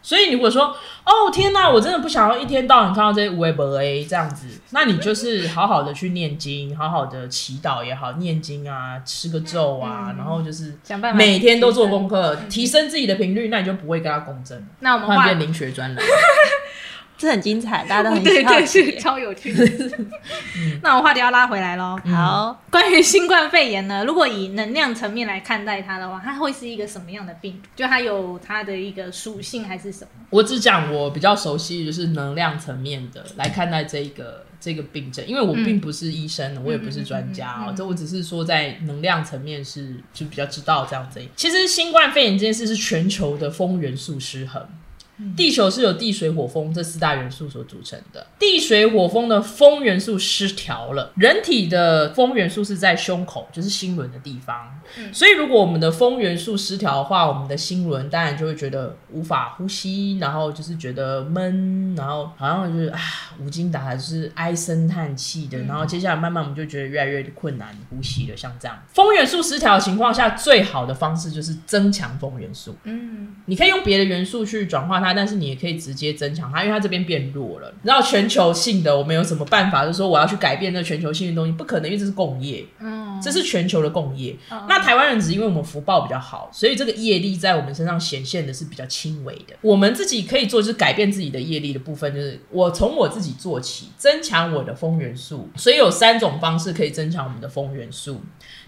所以如果说哦天哪，我真的不想要一天到晚看到这些 Web A 这样子，那你就是好好的去念经，好好的祈祷也好，念经啊，吃个咒啊，然后就是想办法每天都做功课，提升自己的频率，那你就不会跟他共振了。那我们换换变灵学专栏，这很精彩，大家都 很对。超有趣的。那我们话题要拉回来喽。好，关于新冠肺炎呢，如果以能量层面来看待它的话，它会是一个什么样的病毒？就它有它的一个属性还是什么？我只讲我比较熟悉，就是能量层面的来看待这个这个病症，因为我并不是医生，我也不是专家哦，这我只是说在能量层面是就比较知道这样子。其实新冠肺炎这件事是全球的风元素失衡。地球是由地水火风这四大元素所组成的，地水火风的风元素失调了，人体的风元素是在胸口，就是心轮的地方。嗯。所以如果我们的风元素失调的话，我们的心轮当然就会觉得无法呼吸，然后就是觉得闷，然后好像就是啊无精打采，就是唉声叹气的，然后接下来慢慢我们就觉得越来越困难呼吸了，像这样。风元素失调的情况下，最好的方式就是增强风元素。嗯，你可以用别的元素去转化它，但是你也可以直接增强它，因为它这边变弱了。你知道全球性的，我们有什么办法？就是说我要去改变这全球性的东西，不可能，因为这是共业，嗯，这是全球的共业。哦那台湾人只是因为我们福报比较好，所以这个业力在我们身上显现的是比较轻微的。我们自己可以做，就是改变自己的业力的部分，就是我从我自己做起，增强我的风元素。所以有三种方式可以增强我们的风元素。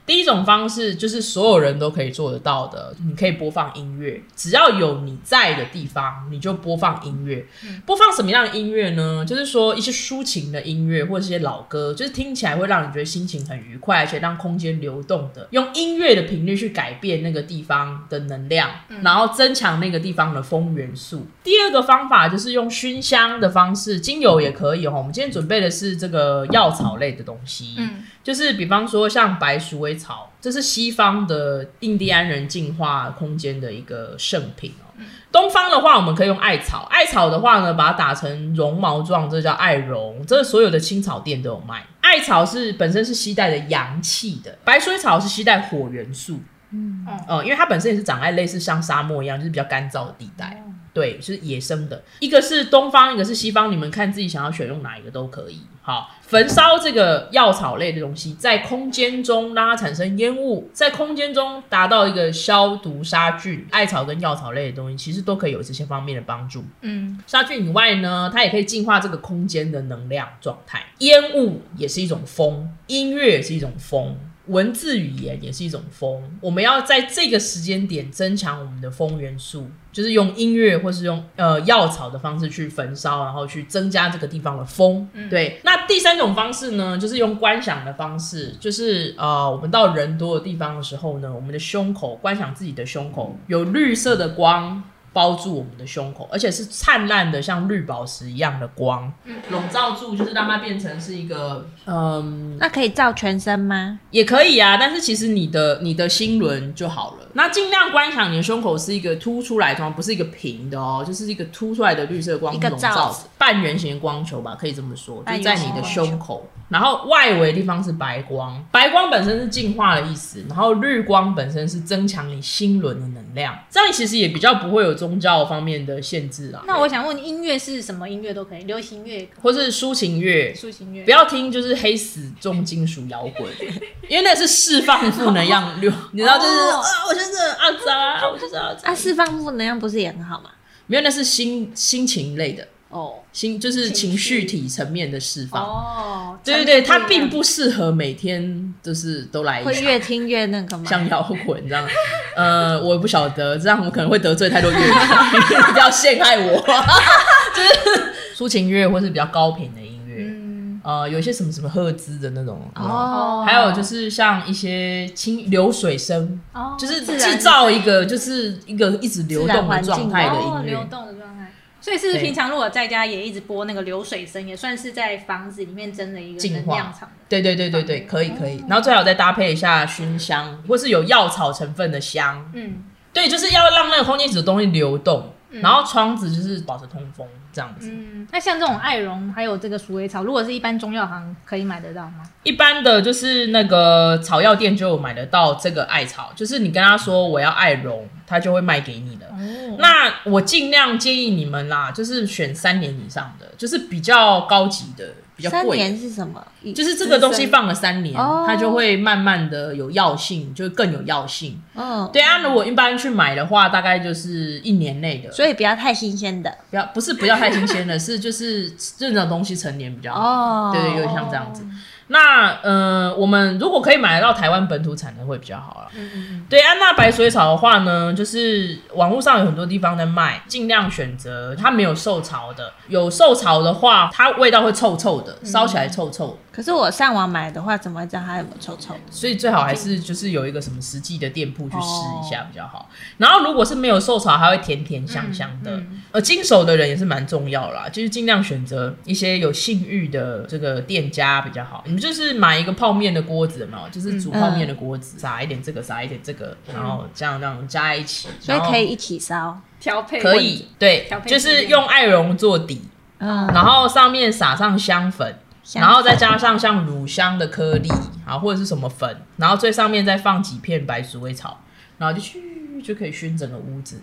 第一种方式就是所有人都可以做得到的，你可以播放音乐，只要有你在的地方，你就播放音乐。播放什么样的音乐呢？就是说一些抒情的音乐，或者是一些老歌，就是听起来会让你觉得心情很愉快，而且让空间流动的，用音乐的频率去改变那个地方的能量，然后增强那个地方的风元素。第二个方法就是用熏香的方式，精油也可以哦。我们今天准备的是这个药草类的东西，嗯就是比方说像白鼠尾草，这是西方的印第安人净化空间的一个圣品哦。东方的话，我们可以用艾草，艾草的话呢，把它打成绒毛状，这叫艾绒，这所有的青草店都有卖。艾草是本身是吸带的阳气的，白鼠尾草是吸带火元素。嗯，呃，因为它本身也是长在类似像沙漠一样，就是比较干燥的地带。对，是野生的，一个是东方，一个是西方，你们看自己想要选用哪一个都可以。好，焚烧这个药草类的东西，在空间中让它产生烟雾，在空间中达到一个消毒杀菌。艾草跟药草类的东西，其实都可以有这些方面的帮助。嗯杀菌以外呢，它也可以净化这个空间的能量状态。烟雾也是一种风，音乐也是一种风，文字语言也是一种风。我们要在这个时间点增强我们的风元素，就是用音乐或是用呃药草的方式去焚烧，然后去增加这个地方的风。对，那第三种方式呢，就是用观想的方式，就是呃我们到人多的地方的时候呢，我们的胸口观想自己的胸口有绿色的光。包住我们的胸口，而且是灿烂的，像绿宝石一样的光，笼罩住，就是让它变成是一个，嗯，那可以照全身吗？也可以啊。但是其实你的你的心轮就好了。那尽量观想你的胸口是一个凸出来的，不是一个平的哦，就是一个凸出来的绿色光笼罩半圆形的光球吧，可以这么说，就在你的胸口，然后外围地方是白光，白光本身是净化的意思，然后绿光本身是增强你心轮的能量，这样其实也比较不会有宗教方面的限制啊。那我想问，音乐是什么音乐都可以，流行乐、或是抒情乐，抒情乐。不要听就是黑死重金属摇滚，因为那是释放负能量流，你知道就是、哦。啊，我就是阿杂，我就是阿杂啊，释放负能量不是也很好吗？没有，那是心心情类的，哦，心就是情情绪绪体层面的释放。哦，对对对，它并不适合每天就是都来一会越听越那个吗？像摇滚这样。呃，我也不晓得，这样我可能会得罪太多乐迷，不要陷害我。就是 抒情乐或是比较高频的呃，有一些什么什么赫兹的那种哦。哦，还有就是像一些清流水声，哦，就是制造一个就是一个一直流动的状态的哦流音乐。动的状态。所以是不是平常如果在家也一直播那个流水声，也算是在房子里面增了一个净化能量场。对对对对对，可以可以。然后最好再搭配一下熏香，或是有药草成分的香。嗯，对，就是要让那个空间里的东西流动，然后窗子就是保持通风这样子。嗯，那像这种艾绒还有这个鼠尾草，如果是一般中药行可以买得到吗？一般的就是那个草药店就有买得到这个艾草，就是你跟他说我要艾绒，他就会卖给你的。哦，那我尽量建议你们啦，就是选三年以上的，就是比较高级的，比较三贵的。年是什么？就是这个东西放了三年，哦它就会慢慢的有药性，就更有药性。嗯，对啊，如果一般去买的话，大概就是一年内的，所以不要太新鲜的不要不是不要太新鲜的，是就是这种东西成年比较好。哦。对对，有点像这样子。那呃，我们如果可以买得到台湾本土产的会比较好啦。嗯嗯嗯，对，安娜白水草的话呢，就是网络上有很多地方在卖，尽量选择它没有受潮的。有受潮的话，它味道会臭臭的，烧起来臭臭。可是我上网买的话，怎么会知道它有没有臭臭？所以最好还是就是有一个什么实际的店铺去试一下比较好。然后如果是没有受潮，还会甜甜香香的。嗯呃，经手的人也是蛮重要啦，就是尽量选择一些有信誉的这个店家比较好。你们就是买一个泡面的锅子有没有？就是煮泡面的锅子，撒一点这个，撒一点这个，然后这样这样加在一起，所以可以一起烧。调配可以对调，配就是用艾绒做底，嗯，然后上面撒上香粉。然后再加上像乳香的颗粒啊，或者是什么粉，然后最上面再放几片白鼠尾草，然后就去就可以熏整个屋子。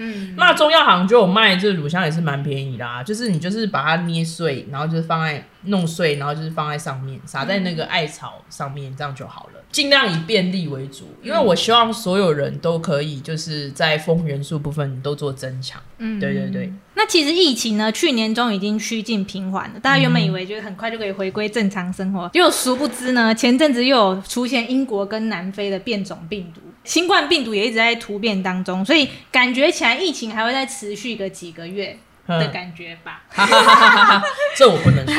嗯，那中药行就有卖这个乳香，也是蛮便宜的啊。就是你就是把它捏碎，然后就是放在弄碎，然后就是放在上面，撒在那个艾草上面，这样就好了。尽量以便利为主，因为我希望所有人都可以就是在风元素部分都做增强。嗯对对对。那其实疫情呢，去年中已经趋近平缓了，大家原本以为就是很快就可以回归正常生活，结果殊不知呢，前阵子又有出现英国跟南非的变种病毒，新冠病毒也一直在突变当中，所以感觉起来疫情还会再持续个几个月的嗯感觉吧。这我不能说。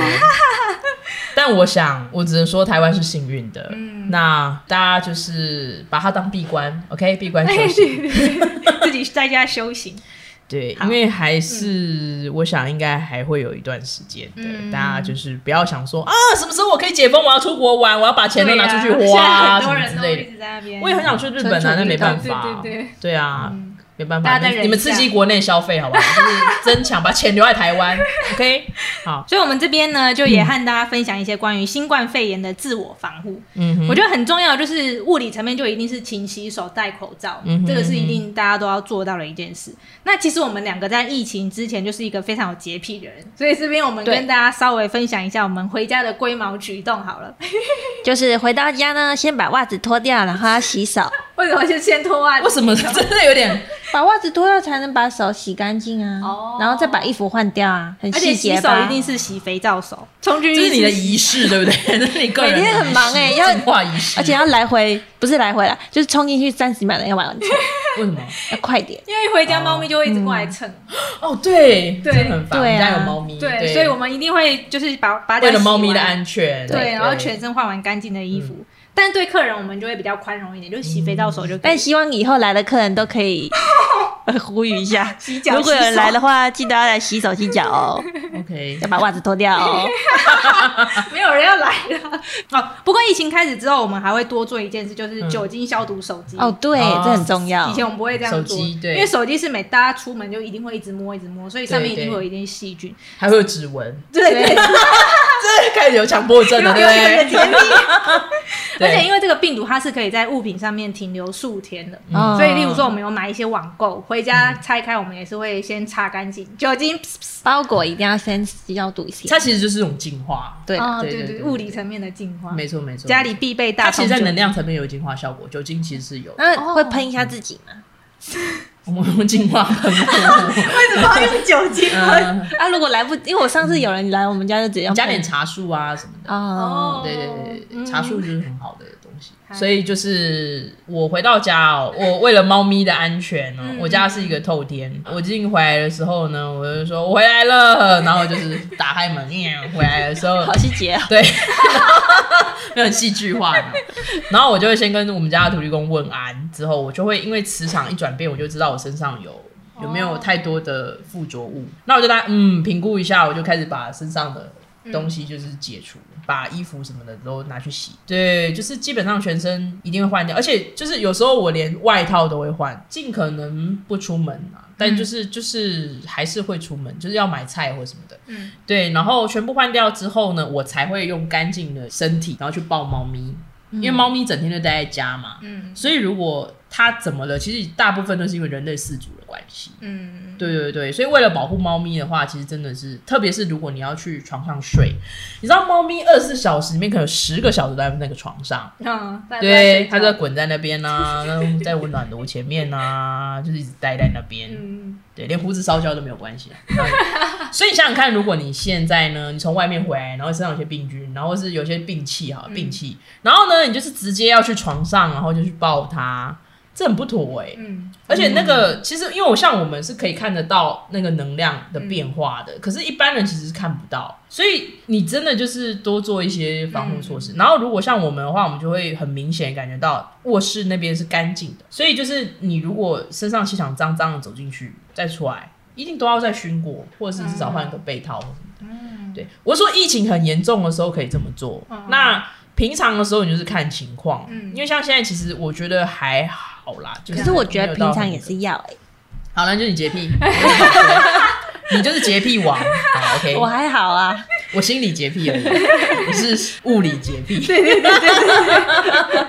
但我想，我只能说台湾是幸运的。嗯那大家就是把它当闭关，OK，闭关休息。自己在家修行。对，因为还是、我想应该还会有一段时间的，嗯大家就是不要想说啊，什么时候我可以解封，我要出国玩，我要把钱都拿出去花 什么之类的。我也很想去日本啊，那没办法。对对对对啊，嗯没办法，你你们刺激国内消费好不好？就是增强，把钱留在台湾，OK？好，所以，我们这边呢，就也和大家分享一些关于新冠肺炎的自我防护。嗯哼，我觉得很重要，就是物理层面就一定是勤洗手、戴口罩，嗯哼这个是一定大家都要做到的一件事。那其实我们两个在疫情之前就是一个非常有洁癖的人，所以这边我们跟大家稍微分享一下我们回家的龟毛举动好了。就是回到家呢，先把袜子脱掉，然后要洗手，为什么就先脱袜子？为什么真的有点？把袜子脱掉才能把手洗干净啊。哦然后再把衣服换掉啊，很而且细洗手？一定是洗肥皂手，冲进去这是你的仪式，对不对？这是你个人每天很忙欸要净化仪式，而且要来回，不是来回啦，就是冲进去三十秒的要完成，为什么？要快点。因为一回家猫咪就会一直过来蹭，哦，对，对真的很烦。对啊我们家有猫咪，对，所以我们一定会就是把把它为了猫咪的安全，对，然后全身换完干净的衣服。但对客人我们就会比较宽容一点，就洗肥皂手就可以。但希望以后来的客人都可以 呃呼吁一下，洗脚如果有人来的话，记得要来洗手洗脚哦，OK，要把袜子脱掉哦。没有人要来了。哦，不过疫情开始之后，我们还会多做一件事，就是酒精消毒手机。哦，对，哦这很重要以。前我们不会这样做，手机对因为手机是每大家出门就一定会一直摸一直摸，所以上面一定会有一点细菌。还会有指纹，对 开始有强迫症了，对不对？而且因为这个病毒它是可以在物品上面停留数天的，嗯所以例如说我们有买一些网购回家拆开，我们也是会先擦干净，酒精。包裹一定要先消毒一下。它其实就是一种净化，对啊，哦，对对物理层面的净化，没错没错。家里必备大它。其实在能量层面有净化效果，酒精其实是有的。那会喷一下自己吗？我们用净化喷雾，为什么要用酒精喷？嗯，啊，如果来不，因为我上次有人来我们家就直接加点茶树啊什么的。哦，对对对茶树就是很好的东西。所以就是我回到家哦，我为了猫咪的安全哦，我家是一个透天。我进回来的时候呢，我就说我回来了，然后就是打开门，喵回来的时候 好，细节哦。对，没有很戏剧化嘛。然后我就会先跟我们家的土地公问安，之后我就会因为磁场一转变，我就知道我身上有有没有太多的附着物。那我就大概嗯评估一下，我就开始把身上的东西就是解除，把衣服什么的都拿去洗。对，就是基本上全身一定会换掉，而且就是有时候我连外套都会换，尽可能不出门啊。但就是就是还是会出门，就是要买菜或什么的。嗯，对，然后全部换掉之后呢，我才会用干净的身体，然后去抱猫咪，因为猫咪整天就待在家嘛，嗯所以如果它怎么了，其实大部分都是因为人类饲主的关系。嗯，对对对，所以为了保护猫咪的话，其实真的是，特别是如果你要去床上睡，你知道猫咪二十四小时里面可能有十个小时都在那个床上，嗯，对，它在在滚在那边呐、然后在温暖炉前面呐、就是一直待在那边。嗯对，连胡子烧焦都没有关系。所以你想想看，如果你现在呢，你从外面回来，然后身上有些病菌，然后是有些病气哈，病气，然后呢，你就是直接要去床上，然后就去抱它，这很不妥哎、嗯而且那个其实，因为我像我们是可以看得到那个能量的变化的，可是一般人其实是看不到，所以你真的就是多做一些防护措施。然后如果像我们的话，我们就会很明显感觉到卧室那边是干净的，所以就是你如果身上气场脏脏的走进去再出来，一定都要再熏过，或者是至少换个被套或什么的。对，我说疫情很严重的时候可以这么做，那平常的时候你就是看情况，嗯。因为像现在其实我觉得还好啦，就可是我觉得平常也是要哎，好了，那就是你洁癖，你就是洁癖王。好，OK，我还好啊。我心理洁癖而已，你是物理洁癖 对对对。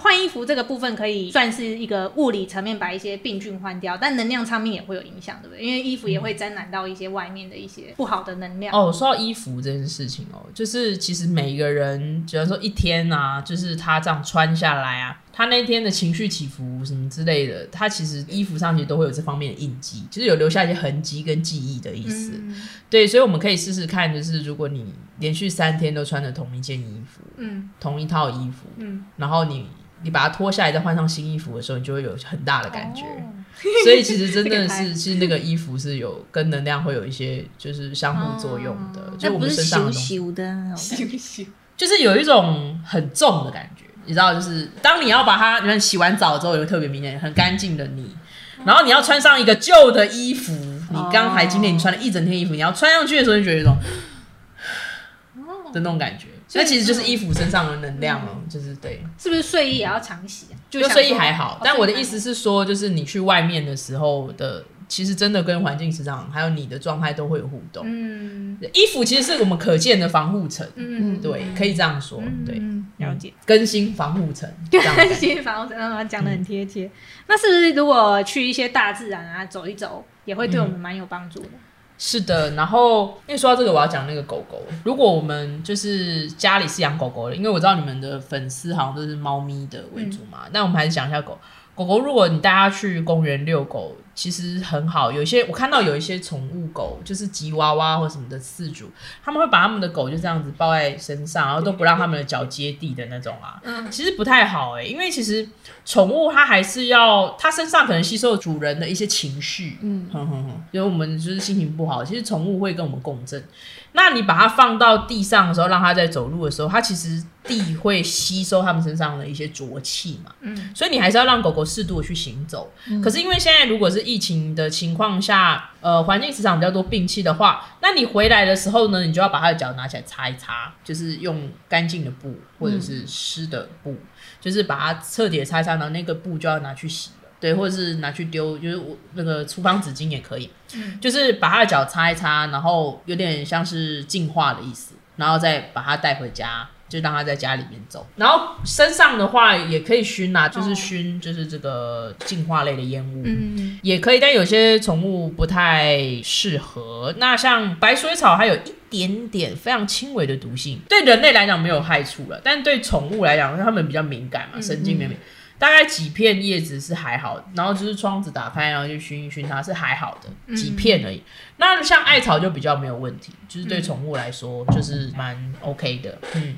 换衣服这个部分可以算是一个物理层面把一些病菌换掉，但能量上面也会有影响，对不对？因为衣服也会沾染到一些外面的一些不好的能量。哦，说到衣服这件事情哦，就是其实每一个人，假如说一天啊，就是他这样穿下来啊，他那天的情绪起伏什么之类的，他其实衣服上其实都会有这方面的印记，就是有留下一些痕迹跟记忆的意思。嗯。对，所以我们可以试试看，就是如果你连续三天都穿着同一件衣服，嗯。同一套衣服，嗯，然后你你把它脱下来再换上新衣服的时候，你就会有很大的感觉。哦。所以其实真的是 是，其实那个衣服是有跟能量会有一些就是相互作用的，哦。就我们身上的东西，就是有一种很重的感觉。你知道，就是当你要把它，你看洗完澡之后，有特别明显很干净的你，然后你要穿上一个旧的衣服，你刚才今天你穿了一整天衣服，你要穿上去的时候，就觉得有一种的那种感觉。所以那其实就是衣服身上的能量哦，就是对。是不是睡衣也要常洗啊？就睡衣还好哦，但我的意思是说，就是你去外面的时候的，其实真的跟环境磁场还有你的状态都会有互动。嗯衣服其实是我们可见的防护层，嗯，对，可以这样说，对，嗯，了解。更新防护层，这样的感觉新房嗯讲的很贴切。那是不是如果去一些大自然啊走一走，也会对我们蛮有帮助的？是的，然后因为说到这个，我要讲那个狗狗。如果我们就是家里是养狗狗的，因为我知道你们的粉丝好像都是猫咪的为主嘛，那我们还是讲一下狗。狗狗，如果你带它去公园遛狗，其实很好。有一些我看到有一些宠物狗，就是吉娃娃或什么的饲主，他们会把他们的狗就这样子抱在身上，然后都不让他们的脚接地的那种啊。嗯其实不太好哎、因为其实宠物它还是要它身上可能吸收主人的一些情绪，嗯，哼哼哼，因为我们就是心情不好，其实宠物会跟我们共振。那你把它放到地上的时候，让它在走路的时候，它其实地会吸收它们身上的一些浊气嘛，嗯，所以你还是要让狗狗适度的去行走。可是因为现在如果是疫情的情况下，呃，环境磁场比较多病气的话，那你回来的时候呢，你就要把它的脚拿起来擦一擦，就是用干净的布或者是湿的布，就是把它彻底的擦一擦，然后那个布就要拿去洗了。对，或者是拿去丢，就是我那个厨房纸巾也可以，嗯就是把它的脚擦一擦，然后有点像是净化的意思。然后再把它带回家。就让它在家里面走，然后身上的话也可以熏啊，就是熏，就是这个净化类的烟雾，嗯，也可以，但有些宠物不太适合。那像白水草，还有一点点非常轻微的毒性，对人类来讲没有害处了，但对宠物来讲，它们比较敏感嘛，神经敏敏。大概几片叶子是还好，然后就是窗子打开，然后就熏一熏，它是还好的，几片而已。那像艾草就比较没有问题，就是对宠物来说就是蛮 OK 的，嗯。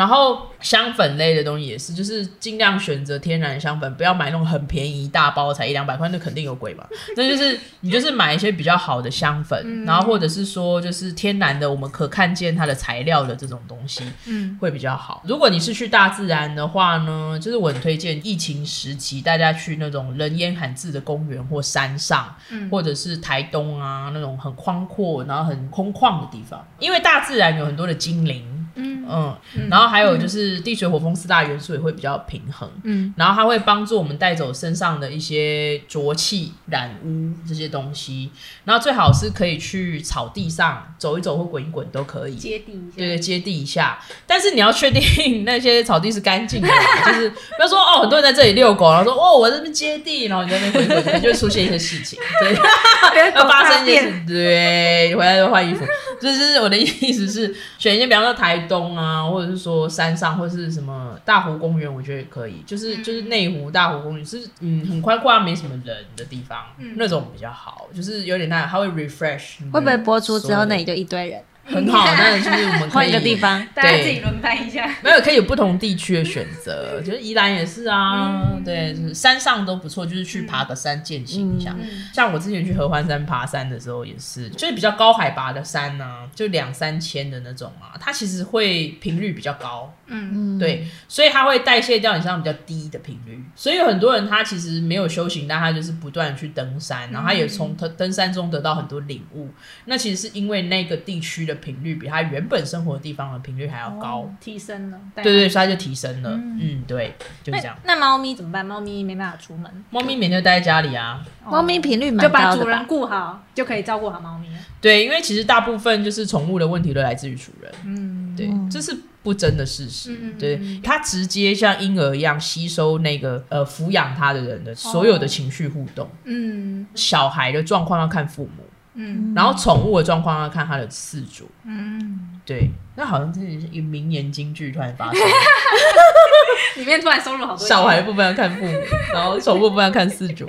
然后香粉类的东西也是，就是尽量选择天然香粉，不要买那种很便宜一大包才一两百块，那肯定有鬼嘛。那就是你就是买一些比较好的香粉，然后或者是说就是天然的，我们可看见它的材料的这种东西，嗯，会比较好。如果你是去大自然的话呢，就是我很推荐疫情时期大家去那种人烟罕至的公园或山上，嗯或者是台东啊那种很宽阔然后很空旷的地方，因为大自然有很多的精灵。嗯。然后还有就是地水火风四大元素也会比较平衡，嗯，然后它会帮助我们带走身上的一些浊气、染污这些东西，然后最好是可以去草地上走一走或滚一滚都可以，接地一下，对对，接地一下。但是你要确定那些草地是干净的，就是不要说哦，很多人在这里遛狗，然后说哦，我这边接地，然后你在那边滚一滚，就会出现一些事情，对，要发生一些事，对，回来就换衣服。就是我的意思是，选一些比方说台东啊，或者是说山上，或者是什么大湖公园，我觉得也可以。就是就是内湖大湖公园是嗯很宽阔，没什么人的地方，那种比较好。就是有点那它会 refresh。会不会播出之后那里就一堆人？很好，那就是我们换一个地方，大家自己轮班一下。没有，可以有不同地区的选择，就是宜兰也是啊，对，就是山上都不错，就是去爬个山践行一下。像我之前去合欢山爬山的时候，也是，就是比较高海拔的山呢，就两三千的那种啊，它其实会频率比较高，嗯嗯，对，所以它会代谢掉你身上比较低的频率。所以有很多人他其实没有修行，但他就是不断去登山，然后他也从登登山中得到很多领悟。那其实是因为那个地区的。频率比他原本生活的地方的频率还要高，提升了。对对，所以它就提升了。嗯，对，就是这样。那猫咪怎么办？猫咪没办法出门，猫咪每天待在家里啊。猫咪频率蛮高，就把主人顾好，就可以照顾好猫咪。对，因为其实大部分就是宠物的问题都来自于主人。嗯，对，这是不争的事实。对，它直接像婴儿一样吸收那个呃抚养它的人的所有的情绪互动。嗯，小孩的状况要看父母。嗯，然后宠物的状况要看它的饲主。嗯，对，那好像真的是一名言金句突然发生，里面突然收入好多。小孩部分要看父母，然后宠物部分要看饲主。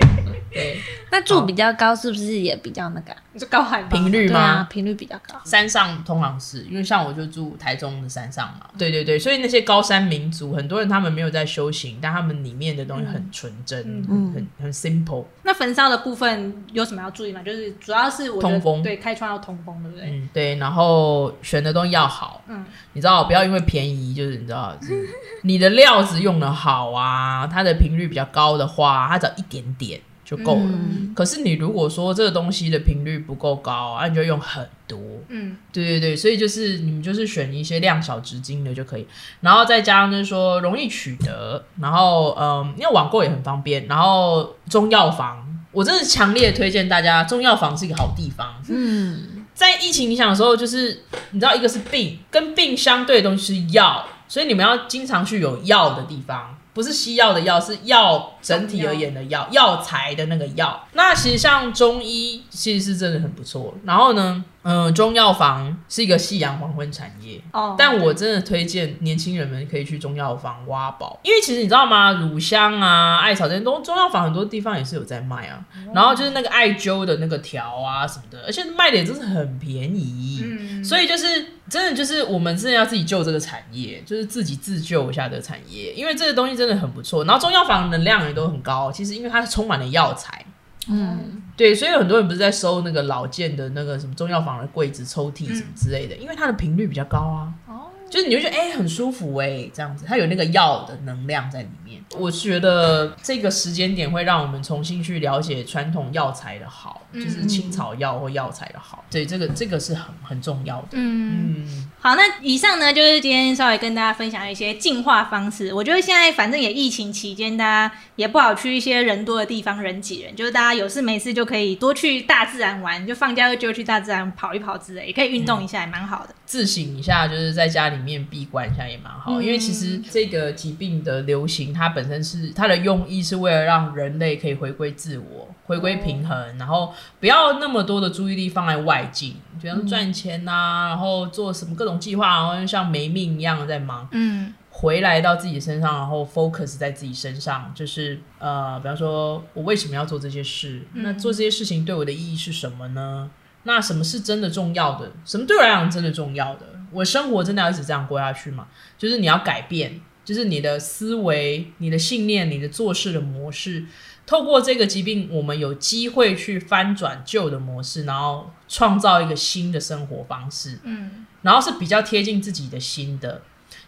对，那住比较高是不是也比较那个？你说高海频率吗？频率比较高。山上通常是因为像我就住台中的山上嘛。对对对，所以那些高山民族，很多人他们没有在修行，但他们里面的东西很纯真，很很 simple。那焚烧的部分有什么要注意吗？就是主要是通风，对，开窗要通风，对不对？嗯，对。然后选的东西要好，嗯，你知道，不要因为便宜，就是你知道，你的料子用的好啊，它的频率比较高的话，它只要一点点。就够了。可是你如果说这个东西的频率不够高啊，你就用很多。嗯，对对对，所以就是你们就是选一些量小值金的就可以，然后再加上就是说容易取得，然后嗯，因为网购也很方便。然后中药房，我真的强烈推荐大家，中药房是一个好地方。嗯，在疫情影响的时候，就是你知道，一个是病，跟病相对的东西是药，所以你们要经常去有药的地方。不是西药的药，是药整体而言的药，药材的那个药。那其实像中医，其实是真的很不错。然后呢？嗯，中药房是一个夕阳黄昏产业哦，但我真的推荐年轻人们可以去中药房挖宝，因为其实你知道吗？乳香啊、艾草这些东中药房很多地方也是有在卖啊。然后就是那个艾灸的那个条啊什么的，而且卖的也真是很便宜。嗯，所以就是真的就是我们真的要自己救这个产业，就是自己自救一下这个产业，因为这个东西真的很不错。然后中药房能量也都很高，其实因为它是充满了药材。嗯，对，所以很多人不是在收那个老件的那个什么中药房的柜子、抽屉什么之类的，因为它的频率比较高啊。哦，就是你就觉得哎、很舒服哎、这样子，它有那个药的能量在里面。我觉得这个时间点会让我们重新去了解传统药材的好，就是青草药或药材的好。对，这个这个是很很重要的。嗯，嗯，好，那以上呢就是今天稍微跟大家分享一些净化方式。我觉得现在反正也疫情期间，大家也不好去一些人多的地方人挤人，就是大家有事没事就可以多去大自然玩，就放假就去大自然跑一跑之类，也可以运动一下，也蛮好的。自省一下，就是在家里面闭关一下也蛮好，因为其实这个疾病的流行，它本身是它的用意是为了让人类可以回归自我、回归平衡，然后不要那么多的注意力放在外境，比方赚钱呐、然后做什么各种计划，然后像没命一样在忙。嗯回来到自己身上，然后 focus 在自己身上，就是呃，比方说我为什么要做这些事？那做这些事情对我的意义是什么呢？那什么是真的重要的？什么对我来讲真的重要的？我生活真的要一直这样过下去吗？就是你要改变，就是你的思维、你的信念、你的做事的模式。透过这个疾病，我们有机会去翻转旧的模式，然后创造一个新的生活方式。嗯然后是比较贴近自己的心的，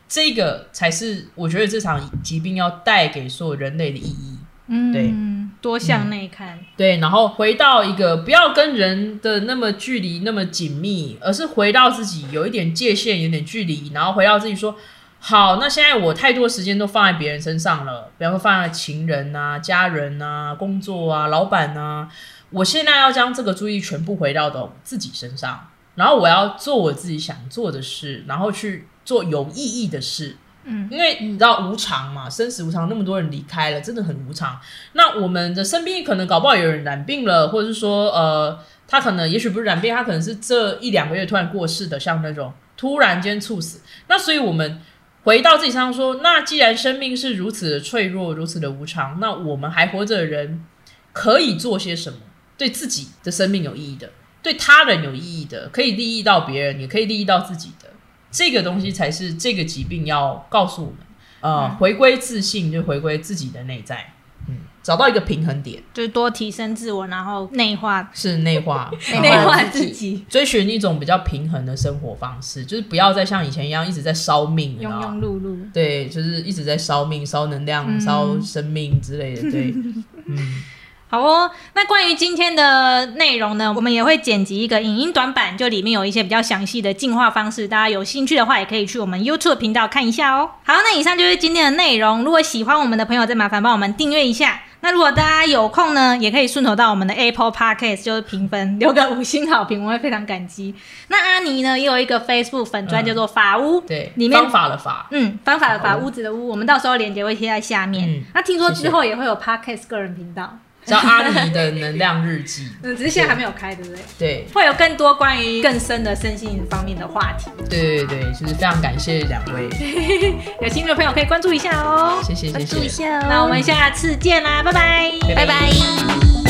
这个才是我觉得这场疾病要带给所有人类的意义。嗯，对，多向内看。对，然后回到一个不要跟人的那么距离那么紧密，而是回到自己有一点界限、有点距离，然后回到自己说。好，那现在我太多时间都放在别人身上了，比方说放在情人啊、家人啊、工作啊、老板啊，我现在要将这个注意全部回到的自己身上，然后我要做我自己想做的事，然后去做有意义的事。嗯，因为你知道无常嘛，生死无常，那么多人离开了，真的很无常。那我们的身边可能搞不好有人染病了，或者是说，呃，他可能也许不是染病，他可能是这一两个月突然过世的，像那种突然间猝死。那所以我们回到自己身上说，那既然生命是如此的脆弱，如此的无常，那我们还活着的人可以做些什么？对自己的生命有意义的，对他人有意义的，可以利益到别人，也可以利益到自己的。这个东西才是这个疾病要告诉我们，呃，回归自信，就回归自己的内在，嗯，找到一个平衡点，就是多提升自我，然后内化是内化，然内化自己，追寻一种比较平衡的生活方式，就是不要再像以前一样一直在烧命，庸庸碌碌。对，就是一直在烧命、烧能量、嗯烧生命之类的，对，嗯，好哦，那关于今天的内容呢，我们也会剪辑一个影音短版，就里面有一些比较详细的进化方式，大家有兴趣的话，也可以去我们 YouTube 频道看一下哦。好，那以上就是今天的内容。如果喜欢我们的朋友，再麻烦帮我们订阅一下。那如果大家有空呢，也可以顺手到我们的 Apple Podcast 就是评分，留个五星好评，我会非常感激。那阿尼呢，也有一个 Facebook 粉专嗯。叫做法屋，对，里面方法的法，嗯，方法的法，法屋。屋子的屋，我们到时候链接会贴在下面。嗯。那听说之后也会有 Podcast 个人频道，叫阿尼的能量日记，嗯，只是现在还没有开，对不对？对，会有更多关于更深的身心方面的话题，对对对，就是非常感谢两位，有兴趣的朋友可以关注一下哦。谢谢谢谢关注一。下哦。那我们下次见啦，拜拜，拜拜拜拜。